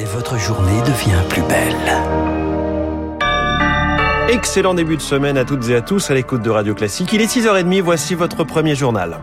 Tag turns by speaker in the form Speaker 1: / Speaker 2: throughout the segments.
Speaker 1: et votre journée devient plus belle.
Speaker 2: Excellent début de semaine à toutes et à tous à l'écoute de Radio Classique. Il est 6h30, voici votre premier journal.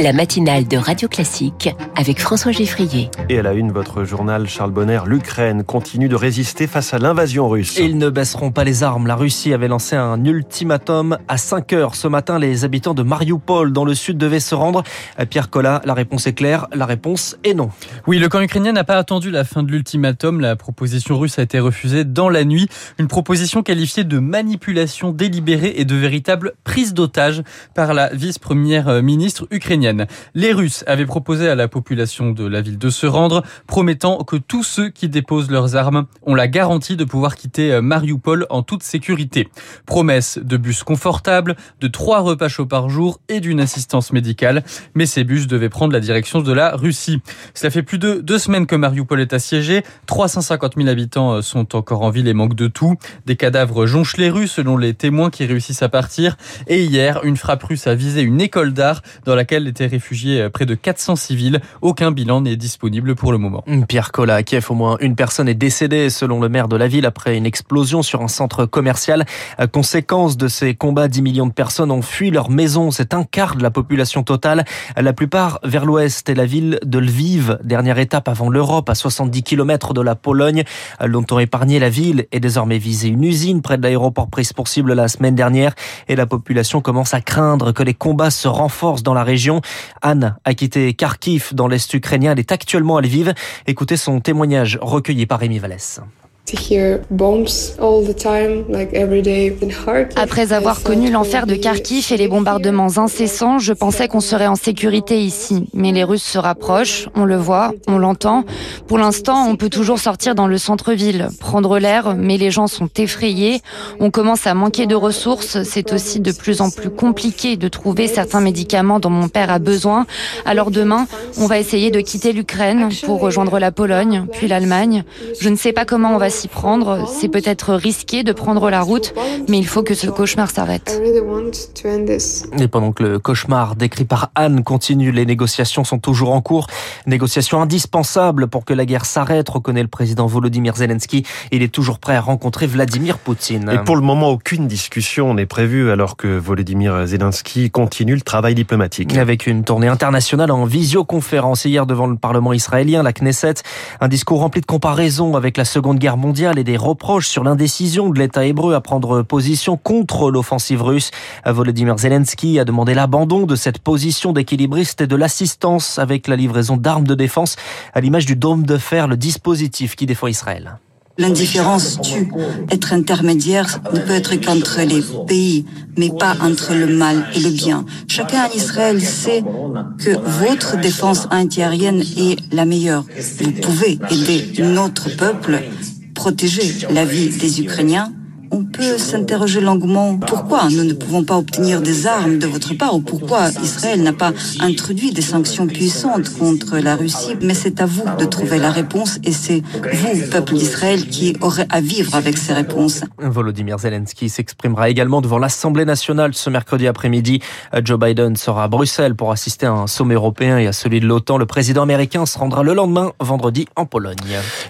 Speaker 3: La matinale de Radio Classique avec François Geffrier.
Speaker 2: Et à la une, votre journal Charles Bonner, l'Ukraine continue de résister face à l'invasion russe.
Speaker 4: Ils ne baisseront pas les armes. La Russie avait lancé un ultimatum à 5 heures. Ce matin, les habitants de Mariupol, dans le sud, devaient se rendre. Pierre Collat, la réponse est claire. La réponse est non.
Speaker 5: Oui, le camp ukrainien n'a pas attendu la fin de l'ultimatum. La proposition russe a été refusée dans la nuit. Une proposition qualifiée de manipulation délibérée et de véritable prise d'otage par la vice-première ministre ukrainienne. Les Russes avaient proposé à la population de la ville de se rendre, promettant que tous ceux qui déposent leurs armes ont la garantie de pouvoir quitter euh, Mariupol en toute sécurité. Promesse de bus confortables, de trois repas chauds par jour et d'une assistance médicale. Mais ces bus devaient prendre la direction de la Russie. Cela fait plus de deux semaines que Mariupol est assiégé. 350 000 habitants euh, sont encore en ville et manquent de tout. Des cadavres jonchent les rues selon les témoins qui réussissent à partir. Et hier, une frappe russe a visé une école d'art dans laquelle étaient réfugiés euh, près de 400 civils. Aucun bilan n'est disponible pour le moment.
Speaker 4: Pierre Collat, à Kiev, au moins une personne est décédée selon le maire de la ville après une explosion sur un centre commercial. Conséquence de ces combats, 10 millions de personnes ont fui leur maison. C'est un quart de la population totale. La plupart vers l'ouest et la ville de Lviv, dernière étape avant l'Europe, à 70 km de la Pologne. Longtemps épargné, la ville est désormais visée. Une usine près de l'aéroport prise pour cible la semaine dernière et la population commence à craindre que les combats se renforcent dans la région. Anne a quitté Kharkiv dans l'est ukrainien. Elle est actuellement à Lviv. Écoutez son témoignage recueilli par Rémi Vallès.
Speaker 6: Après avoir connu l'enfer de Kharkiv et les bombardements incessants, je pensais qu'on serait en sécurité ici. Mais les Russes se rapprochent, on le voit, on l'entend. Pour l'instant, on peut toujours sortir dans le centre-ville, prendre l'air, mais les gens sont effrayés. On commence à manquer de ressources. C'est aussi de plus en plus compliqué de trouver certains médicaments dont mon père a besoin. Alors demain, on va essayer de quitter l'Ukraine pour rejoindre la Pologne, puis l'Allemagne. Je ne sais pas comment on va s'y prendre. C'est peut-être risqué de prendre la route, mais il faut que ce cauchemar s'arrête.
Speaker 4: Et pendant que le cauchemar décrit par Anne continue, les négociations sont toujours en cours. Négociations indispensables pour que la guerre s'arrête, reconnaît le président Volodymyr Zelensky. Il est toujours prêt à rencontrer Vladimir Poutine.
Speaker 2: Et pour le moment, aucune discussion n'est prévue alors que Volodymyr Zelensky continue le travail diplomatique.
Speaker 4: Avec une tournée internationale en visioconférence hier devant le Parlement israélien, la Knesset, un discours rempli de comparaisons avec la Seconde Guerre mondiale mondiale et des reproches sur l'indécision de l'État hébreu à prendre position contre l'offensive russe. Volodymyr Zelensky a demandé l'abandon de cette position d'équilibriste et de l'assistance avec la livraison d'armes de défense à l'image du dôme de fer, le dispositif qui défend Israël.
Speaker 7: L'indifférence tue. Être intermédiaire ne peut être qu'entre les pays, mais pas entre le mal et le bien. Chacun en Israël sait que votre défense antiaérienne est la meilleure. Vous pouvez aider notre peuple protéger la vie des Ukrainiens on peut s'interroger longuement pourquoi nous ne pouvons pas obtenir des armes de votre part ou pourquoi Israël n'a pas introduit des sanctions puissantes contre la Russie? Mais c'est à vous de trouver la réponse et c'est vous, peuple d'Israël, qui aurez à vivre avec ces réponses.
Speaker 4: Volodymyr Zelensky s'exprimera également devant l'Assemblée nationale ce mercredi après-midi. Joe Biden sera à Bruxelles pour assister à un sommet européen et à celui de l'OTAN. Le président américain se rendra le lendemain, vendredi, en Pologne.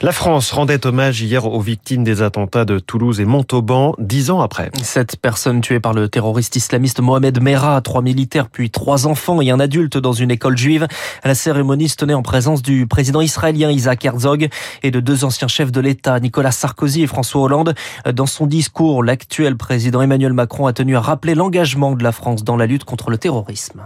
Speaker 2: La France rendait hommage hier aux victimes des attentats de Toulouse et Montauban dix ans après.
Speaker 4: Cette personne tuée par le terroriste islamiste Mohamed Merah, trois militaires puis trois enfants et un adulte dans une école juive. La cérémonie se tenait en présence du président israélien Isaac Herzog et de deux anciens chefs de l'État, Nicolas Sarkozy et François Hollande. Dans son discours, l'actuel président Emmanuel Macron a tenu à rappeler l'engagement de la France dans la lutte contre le terrorisme.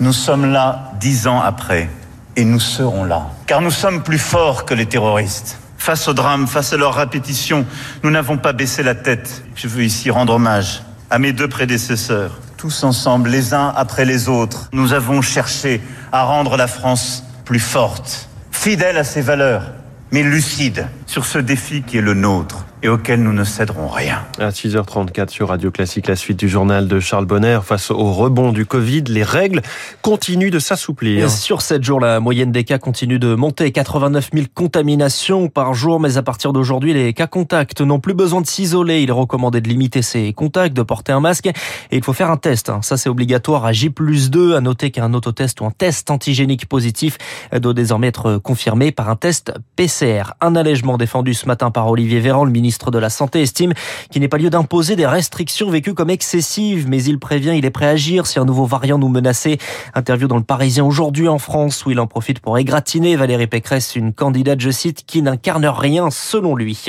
Speaker 8: Nous sommes là dix ans après et nous serons là, car nous sommes plus forts que les terroristes. Face au drame, face à leur répétition, nous n'avons pas baissé la tête. Je veux ici rendre hommage à mes deux prédécesseurs. Tous ensemble, les uns après les autres, nous avons cherché à rendre la France plus forte, fidèle à ses valeurs, mais lucide sur ce défi qui est le nôtre. et auquel nous ne céderons rien.
Speaker 2: À 6h34 sur Radio Classique, la suite du journal de Charles Bonner. Face au rebond du Covid, les règles continuent de s'assouplir.
Speaker 4: Sur 7 jours, la moyenne des cas continue de monter. 89 000 contaminations par jour, mais à partir d'aujourd'hui, les cas contacts n'ont plus besoin de s'isoler. Il est recommandé de limiter ses contacts, de porter un masque et il faut faire un test. Ça, c'est obligatoire à J 2. À noter qu'un autotest ou un test antigénique positif doit désormais être confirmé par un test PCR. Un allègement défendu ce matin par Olivier Véran, le ministre de la Santé, estime qu'il n'est pas lieu d'imposer des restrictions vécues comme excessives, mais il prévient, il est prêt à agir si un nouveau variant nous menaçait. Interview dans le Parisien aujourd'hui en France, où il en profite pour égratigner Valérie Pécresse, une candidate, je cite, qui n'incarne rien selon lui.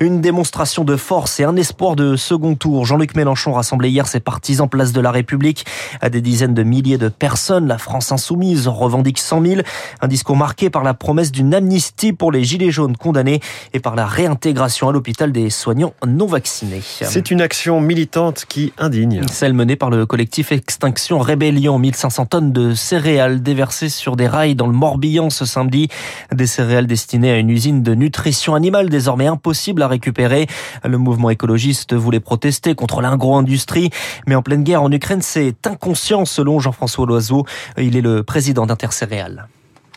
Speaker 4: Une démonstration de force et un espoir de second tour. Jean-Luc Mélenchon rassemblait hier ses partisans place de la République à des dizaines de milliers de personnes. La France insoumise revendique 100 000. Un discours marqué par la promesse d'une amnistie pour les gilets jaunes condamnés et par la réintégration à l'hôpital des soignants non vaccinés.
Speaker 2: C'est une action militante qui indigne.
Speaker 4: Celle menée par le collectif Extinction Rébellion. 1500 tonnes de céréales déversées sur des rails dans le Morbihan ce samedi. Des céréales destinées à une usine de nutrition animale désormais impossible à récupérer. Le mouvement écologiste voulait protester contre l'agro-industrie. Mais en pleine guerre en Ukraine, c'est inconscient selon Jean-François Loiseau. Il est le président d'Intercéréales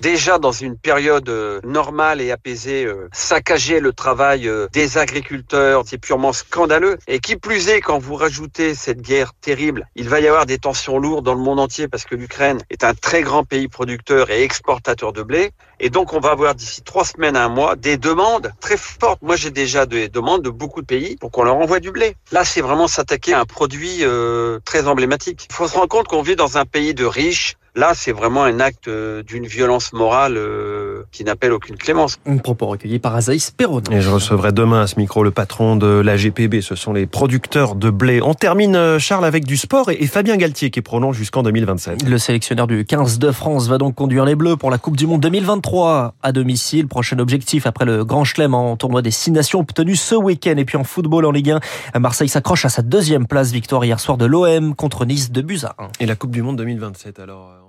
Speaker 9: déjà dans une période euh, normale et apaisée, euh, saccager le travail euh, des agriculteurs, c'est purement scandaleux. Et qui plus est, quand vous rajoutez cette guerre terrible, il va y avoir des tensions lourdes dans le monde entier parce que l'Ukraine est un très grand pays producteur et exportateur de blé. Et donc, on va avoir d'ici trois semaines à un mois des demandes très fortes. Moi, j'ai déjà des demandes de beaucoup de pays pour qu'on leur envoie du blé. Là, c'est vraiment s'attaquer à un produit très emblématique. Il faut se rendre compte qu'on vit dans un pays de riches, Là, c'est vraiment un acte euh, d'une violence morale euh, qui n'appelle aucune clémence.
Speaker 4: Un propos recueilli par Azaïs Perron.
Speaker 2: Et je recevrai demain à ce micro le patron de la GPB. Ce sont les producteurs de blé. On termine, euh, Charles, avec du sport et Fabien Galtier qui prolonge jusqu'en 2027.
Speaker 4: Le sélectionneur du 15 de France va donc conduire les Bleus pour la Coupe du Monde 2023 à domicile. Prochain objectif après le Grand Chelem en tournoi des Six Nations obtenu ce week-end. Et puis en football en Ligue 1, Marseille s'accroche à sa deuxième place. Victoire hier soir de l'OM contre Nice de Busa.
Speaker 2: Et la Coupe du Monde 2027 alors